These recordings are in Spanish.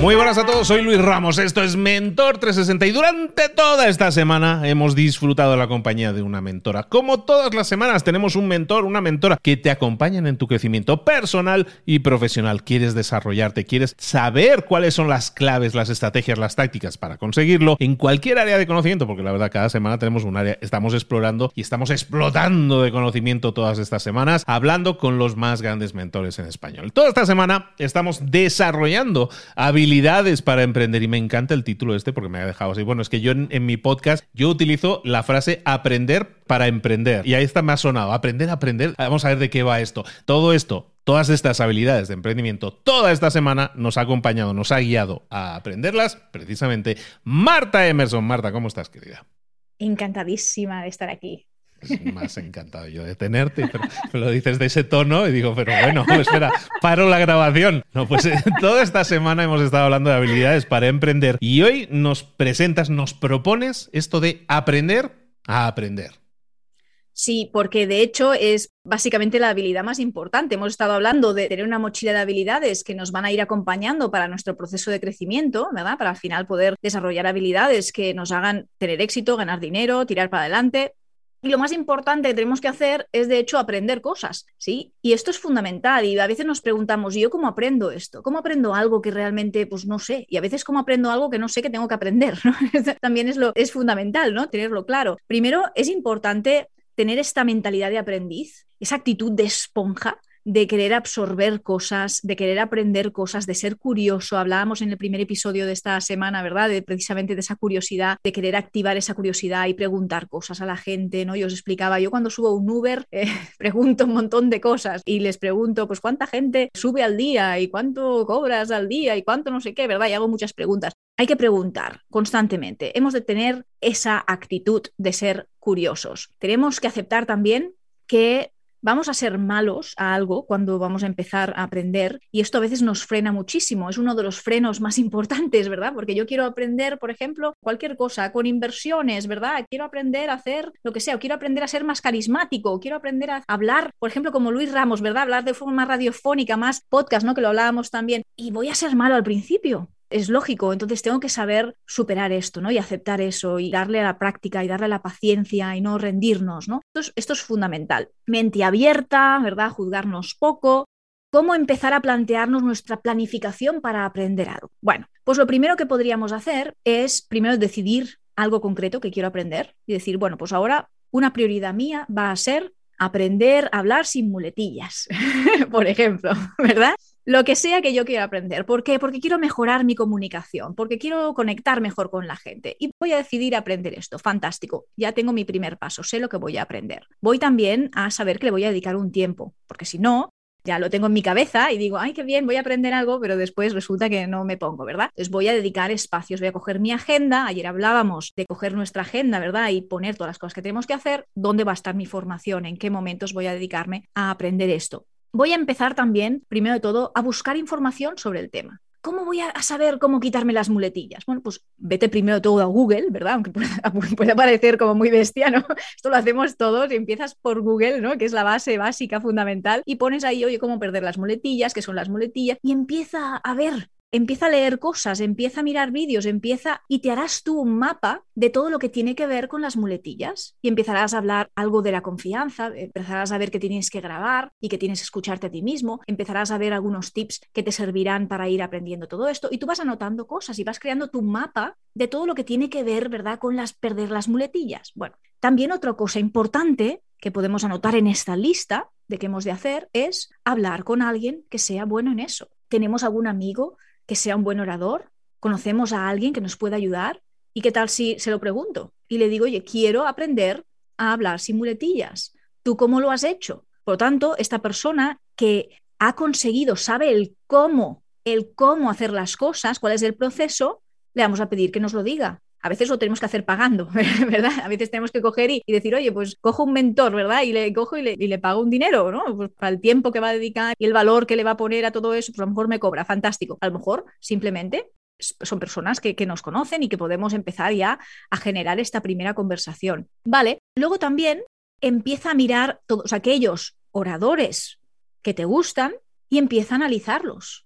Muy buenas a todos, soy Luis Ramos, esto es Mentor 360 y durante toda esta semana hemos disfrutado de la compañía de una mentora. Como todas las semanas tenemos un mentor, una mentora que te acompañan en tu crecimiento personal y profesional. Quieres desarrollarte, quieres saber cuáles son las claves, las estrategias, las tácticas para conseguirlo en cualquier área de conocimiento, porque la verdad cada semana tenemos un área, estamos explorando y estamos explotando de conocimiento todas estas semanas, hablando con los más grandes mentores en español. Toda esta semana estamos desarrollando habilidades habilidades para emprender. Y me encanta el título este porque me ha dejado así. Bueno, es que yo en, mi podcast, yo utilizo la frase aprender para emprender. Y ahí está, me ha sonado. Aprender, aprender. Vamos a ver de qué va esto. Todo esto todas estas habilidades de emprendimiento toda esta semana nos ha acompañado, nos ha guiado a aprenderlas precisamente Marta Emerson. Marta, ¿cómo estás, querida? Encantadísima de estar aquí. Más encantado yo de tenerte, pero lo dices de ese tono y digo, pero bueno, espera, paro la grabación. No, pues eh, toda esta semana hemos estado hablando de habilidades para emprender y hoy nos presentas, nos propones esto de aprender a aprender. Sí, porque de hecho es básicamente la habilidad más importante. Hemos estado hablando de tener una mochila de habilidades que nos van a ir acompañando para nuestro proceso de crecimiento, ¿verdad? Para al final poder desarrollar habilidades que nos hagan tener éxito, ganar dinero, tirar para adelante. Y lo más importante que tenemos que hacer es, de hecho, aprender cosas, ¿sí? Y esto es fundamental. Y a veces nos preguntamos, ¿y yo cómo aprendo esto? ¿Cómo aprendo algo que realmente, pues no sé? Y a veces, ¿cómo aprendo algo que no sé que tengo que aprender? También es, lo, es fundamental, ¿no? Tenerlo claro. Primero, es importante tener esta mentalidad de aprendiz, esa actitud de esponja, de querer absorber cosas, de querer aprender cosas, de ser curioso. Hablábamos en el primer episodio de esta semana, ¿verdad? De precisamente de esa curiosidad, de querer activar esa curiosidad y preguntar cosas a la gente, ¿no? Yo os explicaba, yo cuando subo un Uber eh, pregunto un montón de cosas y les pregunto, pues cuánta gente sube al día y cuánto cobras al día y cuánto no sé qué, ¿verdad? Y hago muchas preguntas. Hay que preguntar constantemente. Hemos de tener esa actitud de ser curiosos. Tenemos que aceptar también que vamos a ser malos a algo cuando vamos a empezar a aprender y esto a veces nos frena muchísimo. Es uno de los frenos más importantes, ¿verdad? Porque yo quiero aprender, por ejemplo, cualquier cosa con inversiones, ¿verdad? Quiero aprender a hacer lo que sea, o quiero aprender a ser más carismático, quiero aprender a hablar, por ejemplo, como Luis Ramos, ¿verdad? Hablar de forma radiofónica, más podcast, ¿no? Que lo hablábamos también. Y voy a ser malo al principio es lógico, entonces tengo que saber superar esto, ¿no? Y aceptar eso y darle a la práctica y darle a la paciencia y no rendirnos, ¿no? Esto es, esto es fundamental. Mente abierta, ¿verdad? Juzgarnos poco. ¿Cómo empezar a plantearnos nuestra planificación para aprender algo? Bueno, pues lo primero que podríamos hacer es primero decidir algo concreto que quiero aprender y decir, bueno, pues ahora una prioridad mía va a ser aprender a hablar sin muletillas, por ejemplo, ¿verdad? Lo que sea que yo quiera aprender. ¿Por qué? Porque quiero mejorar mi comunicación, porque quiero conectar mejor con la gente y voy a decidir aprender esto. Fantástico, ya tengo mi primer paso, sé lo que voy a aprender. Voy también a saber que le voy a dedicar un tiempo, porque si no, ya lo tengo en mi cabeza y digo, ay, qué bien, voy a aprender algo, pero después resulta que no me pongo, ¿verdad? Entonces voy a dedicar espacios, voy a coger mi agenda. Ayer hablábamos de coger nuestra agenda, ¿verdad? Y poner todas las cosas que tenemos que hacer, dónde va a estar mi formación, en qué momentos voy a dedicarme a aprender esto. Voy a empezar también, primero de todo, a buscar información sobre el tema. ¿Cómo voy a saber cómo quitarme las muletillas? Bueno, pues vete primero todo a Google, ¿verdad? Aunque pueda parecer como muy bestia, ¿no? Esto lo hacemos todos y empiezas por Google, ¿no? Que es la base básica, fundamental, y pones ahí, oye, cómo perder las muletillas, qué son las muletillas, y empieza a ver empieza a leer cosas, empieza a mirar vídeos, empieza y te harás tú un mapa de todo lo que tiene que ver con las muletillas y empezarás a hablar algo de la confianza, empezarás a ver que tienes que grabar y que tienes que escucharte a ti mismo, empezarás a ver algunos tips que te servirán para ir aprendiendo todo esto y tú vas anotando cosas y vas creando tu mapa de todo lo que tiene que ver, ¿verdad?, con las perder las muletillas. Bueno, también otra cosa importante que podemos anotar en esta lista de qué hemos de hacer es hablar con alguien que sea bueno en eso. ¿Tenemos algún amigo que sea un buen orador? ¿Conocemos a alguien que nos pueda ayudar? ¿Y qué tal si se lo pregunto? Y le digo, oye, quiero aprender a hablar sin muletillas. ¿Tú cómo lo has hecho? Por lo tanto, esta persona que ha conseguido, sabe el cómo, el cómo hacer las cosas, cuál es el proceso, le vamos a pedir que nos lo diga. A veces lo tenemos que hacer pagando, ¿verdad? A veces tenemos que coger y, decir, oye, pues cojo un mentor, ¿verdad? Y le cojo y le, pago un dinero, ¿no? Pues para el tiempo que va a dedicar y el valor que le va a poner a todo eso, pues a lo mejor me cobra, fantástico. A lo mejor simplemente son personas que, que, nos conocen y que podemos empezar ya a generar esta primera conversación. Vale, luego también empieza a mirar todos aquellos oradores que te gustan y empieza a analizarlos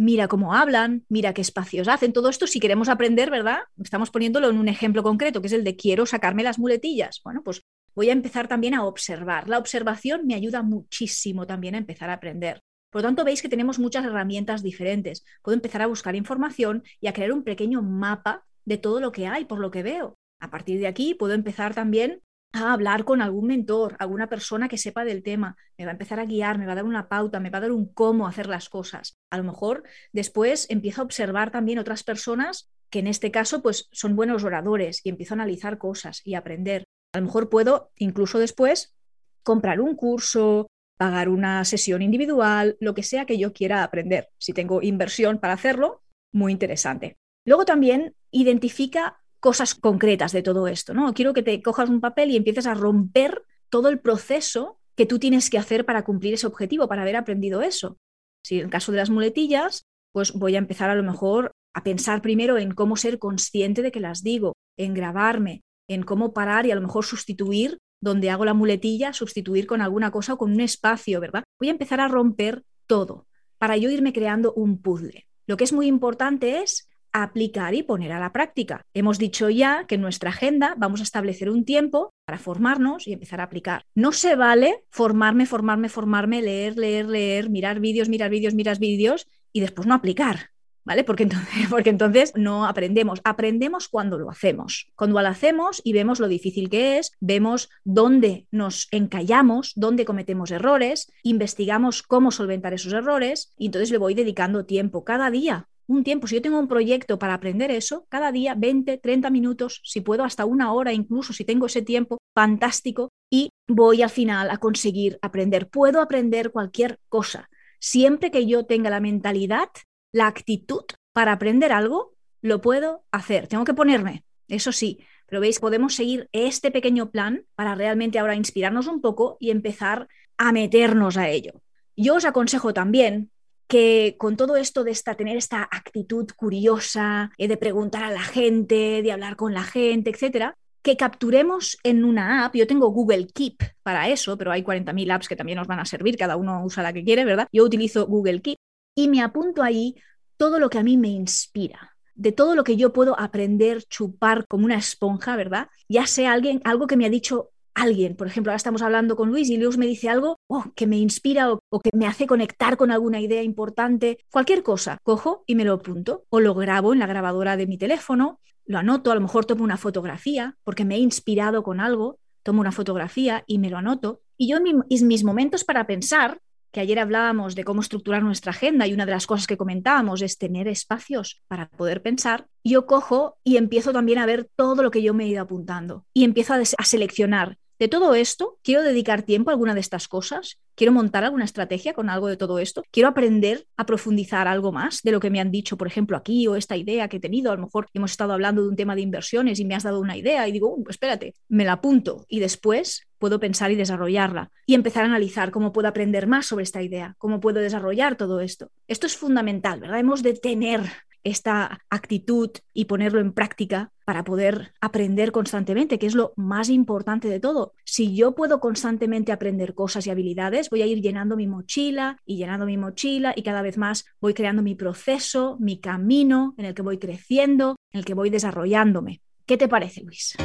mira cómo hablan, mira qué espacios hacen, todo esto si queremos aprender, ¿verdad? Estamos poniéndolo en un ejemplo concreto, que es el de quiero sacarme las muletillas. Bueno, pues voy a empezar también a observar. La observación me ayuda muchísimo también a empezar a aprender. Por lo tanto, veis que tenemos muchas herramientas diferentes. Puedo empezar a buscar información y a crear un pequeño mapa de todo lo que hay, por lo que veo. A partir de aquí puedo empezar también a hablar con algún mentor, alguna persona que sepa del tema, me va a empezar a guiar, me va a dar una pauta, me va a dar un cómo hacer las cosas. A lo mejor después empiezo a observar también otras personas que en este caso pues son buenos oradores y empiezo a analizar cosas y aprender. A lo mejor puedo incluso después comprar un curso, pagar una sesión individual, lo que sea que yo quiera aprender. Si tengo inversión para hacerlo, muy interesante. Luego también identifica cosas concretas de todo esto, ¿no? Quiero que te cojas un papel y empieces a romper todo el proceso que tú tienes que hacer para cumplir ese objetivo, para haber aprendido eso. Si en el caso de las muletillas, pues voy a empezar a lo mejor a pensar primero en cómo ser consciente de que las digo, en grabarme, en cómo parar y a lo mejor sustituir donde hago la muletilla, sustituir con alguna cosa o con un espacio, ¿verdad? Voy a empezar a romper todo para yo irme creando un puzzle. Lo que es muy importante es aplicar y poner a la práctica. Hemos dicho ya que en nuestra agenda vamos a establecer un tiempo para formarnos y empezar a aplicar. No se vale formarme, formarme, formarme, leer, leer, leer, mirar vídeos, mirar vídeos, mirar vídeos y después no aplicar. ¿Vale? Porque entonces, porque entonces no aprendemos. Aprendemos cuando lo hacemos. Cuando lo hacemos y vemos lo difícil que es, vemos dónde nos encallamos, dónde cometemos errores, investigamos cómo solventar esos errores y entonces le voy dedicando tiempo cada día un tiempo, si yo tengo un proyecto para aprender eso, cada día 20, 30 minutos, si puedo hasta una hora incluso, si tengo ese tiempo, fantástico, y voy al final a conseguir aprender. Puedo aprender cualquier cosa, siempre que yo tenga la mentalidad, la actitud para aprender algo, lo puedo hacer. Tengo que ponerme, eso sí, pero veis, podemos seguir este pequeño plan para realmente ahora inspirarnos un poco y empezar a meternos a ello. Yo os aconsejo también que con todo esto de esta, tener esta actitud curiosa, eh, de preguntar a la gente, de hablar con la gente, etcétera, que capturemos en una app. Yo tengo Google Keep para eso, pero hay 40.000 apps que también nos van a servir, cada uno usa la que quiere, ¿verdad? Yo utilizo Google Keep y me apunto ahí todo lo que a mí me inspira, de todo lo que yo puedo aprender, chupar como una esponja, ¿verdad? Ya sea alguien, algo que me ha dicho alguien. Por ejemplo, ahora estamos hablando con Luis y Luis me dice algo oh, que me inspira o, o, que me hace conectar con alguna idea importante. Cualquier cosa, cojo y me lo apunto o lo grabo en la grabadora de mi teléfono, lo anoto, a lo mejor tomo una fotografía porque me he inspirado con algo, tomo una fotografía y me lo anoto. Y yo en mis momentos para pensar, que ayer hablábamos de cómo estructurar nuestra agenda y una de las cosas que comentábamos es tener espacios para poder pensar, yo cojo y empiezo también a ver todo lo que yo me he ido apuntando y empiezo a, seleccionar. De todo esto, quiero dedicar tiempo a alguna de estas cosas, quiero montar alguna estrategia con algo de todo esto, quiero aprender a profundizar algo más de lo que me han dicho, por ejemplo, aquí o esta idea que he tenido. A lo mejor hemos estado hablando de un tema de inversiones y me has dado una idea y digo, uh, espérate, me la apunto y después puedo pensar y desarrollarla y empezar a analizar cómo puedo aprender más sobre esta idea, cómo puedo desarrollar todo esto. Esto es fundamental, ¿verdad? Hemos de tener esta actitud y ponerlo en práctica para poder aprender constantemente, que es lo más importante de todo. Si yo puedo constantemente aprender cosas y habilidades, voy a ir llenando mi mochila y llenando mi mochila y cada vez más voy creando mi proceso, mi camino en el que voy creciendo, en el que voy desarrollándome. ¿Qué te parece, Luis?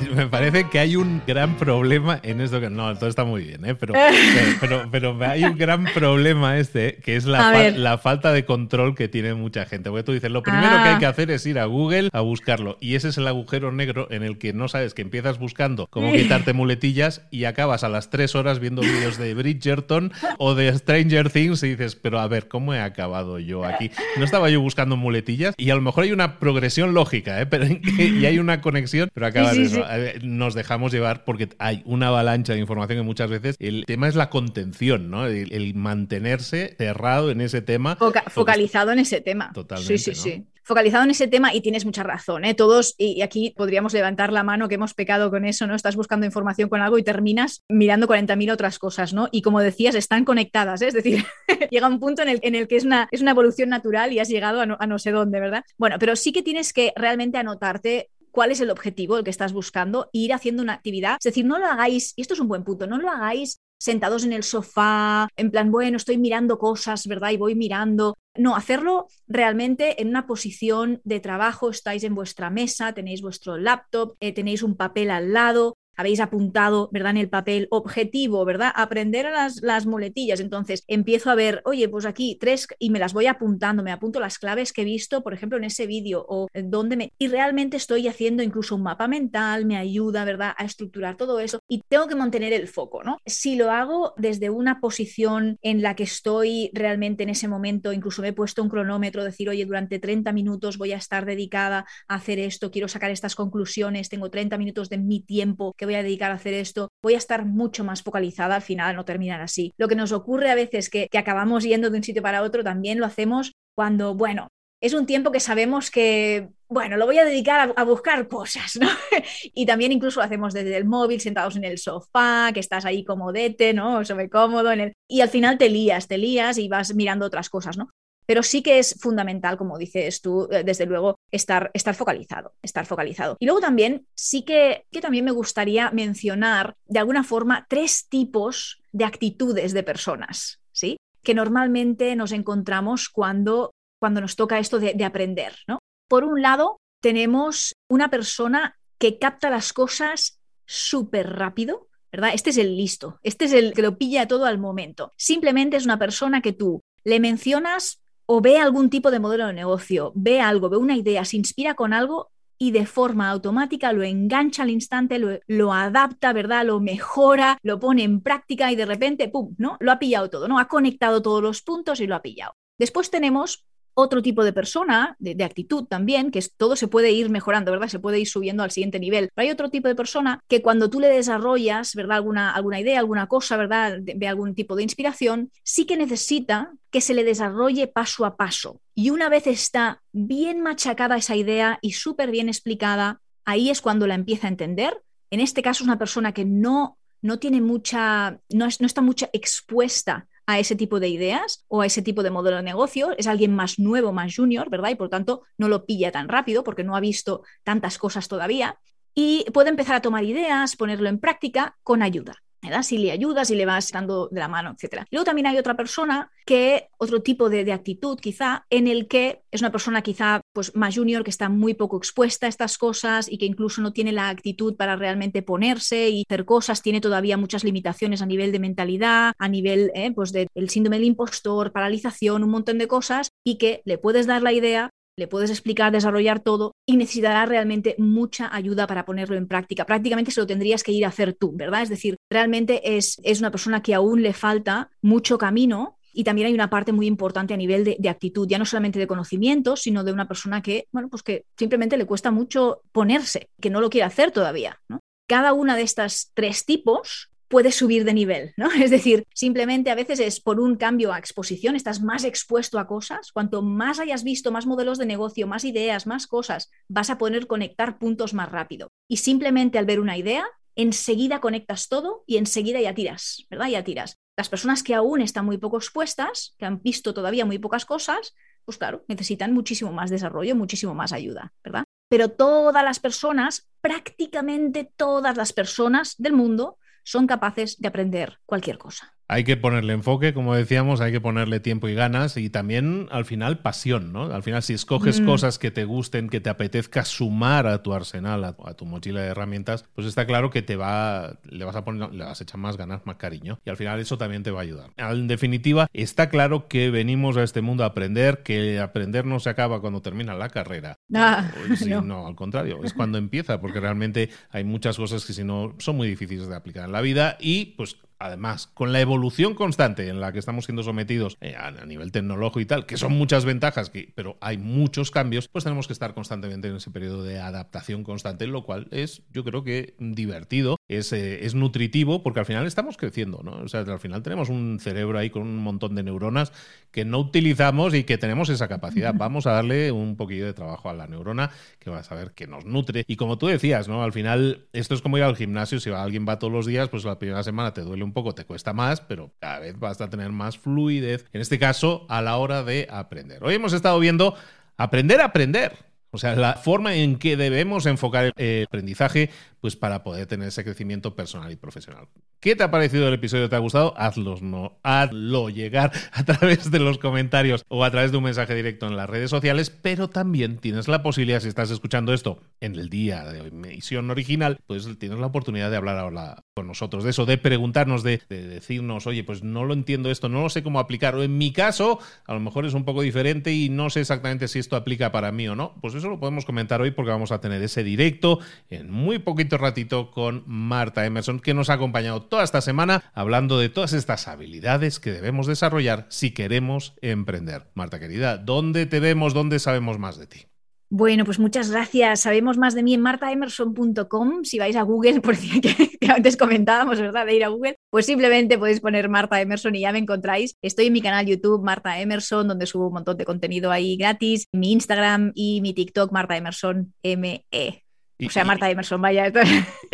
me parece que hay un gran problema en esto que no, todo está muy bien, ¿eh? pero, pero, pero, hay un gran problema este, que es la, la, falta de control que tiene mucha gente. Porque tú dices, lo primero que hay ah. que hacer es ir a Google a buscarlo. Y ese es el agujero negro en el que no sabes que empiezas buscando cómo quitarte muletillas y acabas a las tres horas viendo vídeos de Bridgerton o de Stranger Things y dices, pero a ver, ¿cómo he acabado yo aquí? No estaba yo buscando muletillas y a lo mejor hay una progresión lógica, ¿eh? pero, y hay una conexión, pero acabas eso nos dejamos llevar porque hay una avalancha de información que muchas veces el tema es la contención, ¿no? El, mantenerse cerrado en ese tema. focalizado en ese tema. Totalmente. Sí, sí, sí focalizado en ese tema y tienes mucha razón, ¿eh? Todos, y aquí podríamos levantar la mano que hemos pecado con eso, ¿no? Estás buscando información con algo y terminas mirando 40.000 otras cosas, ¿no? Y como decías, están conectadas, ¿eh? es decir, llega un punto en el, en el que es una, es una evolución natural y has llegado a no, a no sé dónde, ¿verdad? Bueno, pero sí que tienes que realmente anotarte cuál es el objetivo, el que estás buscando, ir haciendo una actividad. Es decir, no lo hagáis, y esto es un buen punto, no lo hagáis sentados en el sofá, en plan, bueno, estoy mirando cosas, ¿verdad? Y voy mirando. No, hacerlo realmente en una posición de trabajo, estáis en vuestra mesa, tenéis vuestro laptop, eh, tenéis un papel al lado, habéis apuntado, ¿verdad? En el papel objetivo, ¿verdad? Aprender a las, las muletillas. Entonces empiezo a ver, oye, pues aquí tres y me las voy apuntando, me apunto las claves que he visto, por ejemplo, en ese vídeo o dónde me... Y realmente estoy haciendo incluso un mapa mental, me ayuda, ¿verdad? A estructurar todo eso y tengo que mantener el foco, ¿no? Si lo hago desde una posición en la que estoy realmente en ese momento, incluso me he puesto un cronómetro, decir, oye, durante 30 minutos voy a estar dedicada a hacer esto, quiero sacar estas conclusiones, tengo 30 minutos de mi tiempo que voy a dedicar a hacer esto, voy a estar mucho más focalizada al final, no terminar así. Lo que nos ocurre a veces que, que acabamos yendo de un sitio para otro, también lo hacemos cuando, bueno, es un tiempo que sabemos que, bueno, lo voy a dedicar a, buscar cosas, ¿no? y también incluso lo hacemos desde el móvil, sentados en el sofá, que estás ahí cómodete, ¿no? Sobre cómodo, en el... y al final te lías, te lías y vas mirando otras cosas, ¿no? Pero sí que es fundamental, como dices tú, eh, desde luego, estar, estar focalizado, estar focalizado. Y luego también, sí que, que también me gustaría mencionar, de alguna forma, tres tipos de actitudes de personas, ¿sí? Que normalmente nos encontramos cuando, cuando nos toca esto de, de aprender, ¿no? Por un lado, tenemos una persona que capta las cosas súper rápido, ¿verdad? Este es el listo, este es el que lo pilla todo al momento. Simplemente es una persona que tú le mencionas o ve algún tipo de modelo de negocio, ve algo, ve una idea, se inspira con algo y de forma automática lo engancha al instante, lo, adapta, ¿verdad? Lo mejora, lo pone en práctica y de repente, ¡pum!, ¿no? Lo ha pillado todo, ¿no? Ha conectado todos los puntos y lo ha pillado. Después tenemos otro tipo de persona, de, actitud también, que es, todo se puede ir mejorando, ¿verdad? Se puede ir subiendo al siguiente nivel. Pero hay otro tipo de persona que cuando tú le desarrollas, ¿verdad? Alguna, alguna idea, alguna cosa, ¿verdad? ve algún tipo de inspiración, sí que necesita que se le desarrolle paso a paso. Y una vez está bien machacada esa idea y súper bien explicada, ahí es cuando la empieza a entender. En este caso es una persona que no, no tiene mucha, no, no está mucha expuesta a ese tipo de ideas o a ese tipo de modelo de negocio, es alguien más nuevo, más junior, ¿verdad? Y por tanto no lo pilla tan rápido porque no ha visto tantas cosas todavía y puede empezar a tomar ideas, ponerlo en práctica con ayuda. Si le ayudas, si le vas dando de la mano, etc. Luego también hay otra persona que, otro tipo de, actitud quizá, en el que es una persona quizá pues, más junior, que está muy poco expuesta a estas cosas y que incluso no tiene la actitud para realmente ponerse y hacer cosas, tiene todavía muchas limitaciones a nivel de mentalidad, a nivel eh, pues del síndrome del impostor, paralización, un montón de cosas y que le puedes dar la idea le puedes explicar, desarrollar todo y necesitará realmente mucha ayuda para ponerlo en práctica. Prácticamente se lo tendrías que ir a hacer tú, ¿verdad? Es decir, realmente es, es una persona que aún le falta mucho camino y también hay una parte muy importante a nivel de, actitud, ya no solamente de conocimiento, sino de una persona que, bueno, pues que simplemente le cuesta mucho ponerse, que no lo quiere hacer todavía. Cada una de estas tres tipos puede subir de nivel, ¿no? Es decir, simplemente a veces es por un cambio a exposición, estás más expuesto a cosas, cuanto más hayas visto, más modelos de negocio, más ideas, más cosas, vas a poder conectar puntos más rápido. Y simplemente al ver una idea, enseguida conectas todo y enseguida ya tiras, ¿verdad? Ya tiras. Las personas que aún están muy poco expuestas, que han visto todavía muy pocas cosas, pues claro, necesitan muchísimo más desarrollo, muchísimo más ayuda, ¿verdad? Pero todas las personas, prácticamente todas las personas del mundo, son capaces de aprender cualquier cosa. Hay que ponerle enfoque, como decíamos, hay que ponerle tiempo y ganas y también al final pasión, ¿no? Al final si escoges mm. cosas que te gusten, que te apetezca sumar a tu arsenal, a, tu mochila de herramientas, pues está claro que te va, le vas a poner, le vas a echar más ganas, más cariño y al final eso también te va a ayudar. En definitiva, está claro que venimos a este mundo a aprender, que aprender no se acaba cuando termina la carrera. Ah, no. no, al contrario, es cuando empieza, porque realmente hay muchas cosas que si no son muy difíciles de aplicar en la vida y pues además, con la evolución constante en la que estamos siendo sometidos eh, a, nivel tecnológico y tal, que son muchas ventajas, pero hay muchos cambios, pues tenemos que estar constantemente en ese periodo de adaptación constante, lo cual es, yo creo que divertido, es, eh, es nutritivo, porque al final estamos creciendo, ¿no? O sea, al final tenemos un cerebro ahí con un montón de neuronas que no utilizamos y que tenemos esa capacidad. Vamos a darle un poquillo de trabajo a la neurona, que va a saber que nos nutre. Y como tú decías, ¿no? Al final, esto es como ir al gimnasio, si alguien va todos los días, pues la primera semana te duele un un poco te cuesta más, pero cada vez vas a tener más fluidez, en este caso, a la hora de aprender. Hoy hemos estado viendo aprender a aprender. O sea, la forma en que debemos enfocar el aprendizaje pues para poder tener ese crecimiento personal y profesional. ¿Qué te ha parecido el episodio? ¿Te ha gustado? Hazlos, no, hazlo llegar a través de los comentarios o a través de un mensaje directo en las redes sociales, pero también tienes la posibilidad, si estás escuchando esto en el día de emisión original, pues tienes la oportunidad de hablar ahora con nosotros de eso, de preguntarnos, de, decirnos, oye, pues no lo entiendo esto, no lo sé cómo aplicar, o en mi caso, a lo mejor es un poco diferente y no sé exactamente si esto aplica para mí o no. Pues eso lo podemos comentar hoy porque vamos a tener ese directo en muy poquito ratito con Marta Emerson, que nos ha acompañado toda esta semana hablando de todas estas habilidades que debemos desarrollar si queremos emprender. Marta querida, ¿dónde te vemos? ¿Dónde sabemos más de ti? Bueno, pues muchas gracias. Sabemos más de mí en martaemerson.com. Si vais a Google, por decir que, antes comentábamos, ¿verdad? De ir a Google, pues simplemente podéis poner Marta Emerson y ya me encontráis. Estoy en mi canal YouTube, Marta Emerson, donde subo un montón de contenido ahí gratis. Mi Instagram y mi TikTok, Marta Emerson ME o sea, Marta Emerson, vaya.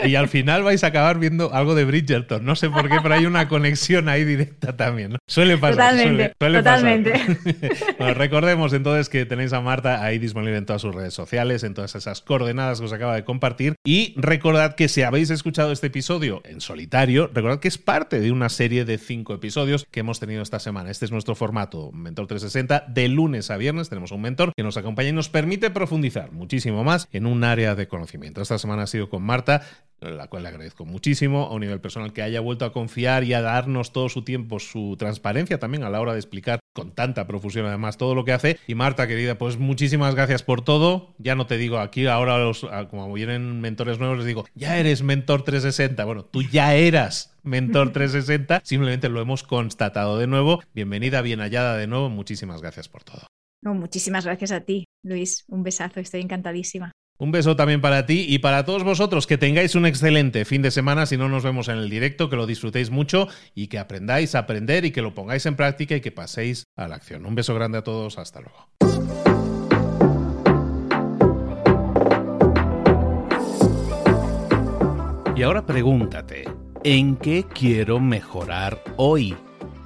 Y al final vais a acabar viendo algo de Bridgerton. No sé por qué, pero hay una conexión ahí directa también. Suele pasar. Totalmente. Suele, totalmente. bueno, recordemos entonces que tenéis a Marta ahí disponible en todas sus redes sociales, en todas esas coordenadas que os acaba de compartir. Y recordad que si habéis escuchado este episodio en solitario, recordad que es parte de una serie de cinco episodios que hemos tenido esta semana. Este es nuestro formato Mentor 360. De lunes a viernes tenemos un mentor que nos acompaña y nos permite profundizar muchísimo más en un área de conocimiento esta semana ha sido con Marta, la cual le agradezco muchísimo a un nivel personal que haya vuelto a confiar y a darnos todo su tiempo, su transparencia también a la hora de explicar con tanta profusión además todo lo que hace. Y Marta, querida, pues muchísimas gracias por todo. Ya no te digo aquí, ahora los, como vienen mentores nuevos, les digo, ya eres mentor 360. Bueno, tú ya eras mentor 360, simplemente lo hemos constatado de nuevo. Bienvenida, bien hallada de nuevo. Muchísimas gracias por todo. No, muchísimas gracias a ti, Luis. Un besazo, estoy encantadísima. Un beso también para ti y para todos vosotros. Que tengáis un excelente fin de semana si no nos vemos en el directo, que lo disfrutéis mucho y que aprendáis a aprender y que lo pongáis en práctica y que paséis a la acción. Un beso grande a todos. Hasta luego. Y ahora pregúntate, ¿en qué quiero mejorar hoy?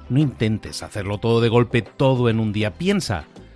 No intentes hacerlo todo de golpe, todo en un día. Piensa.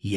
y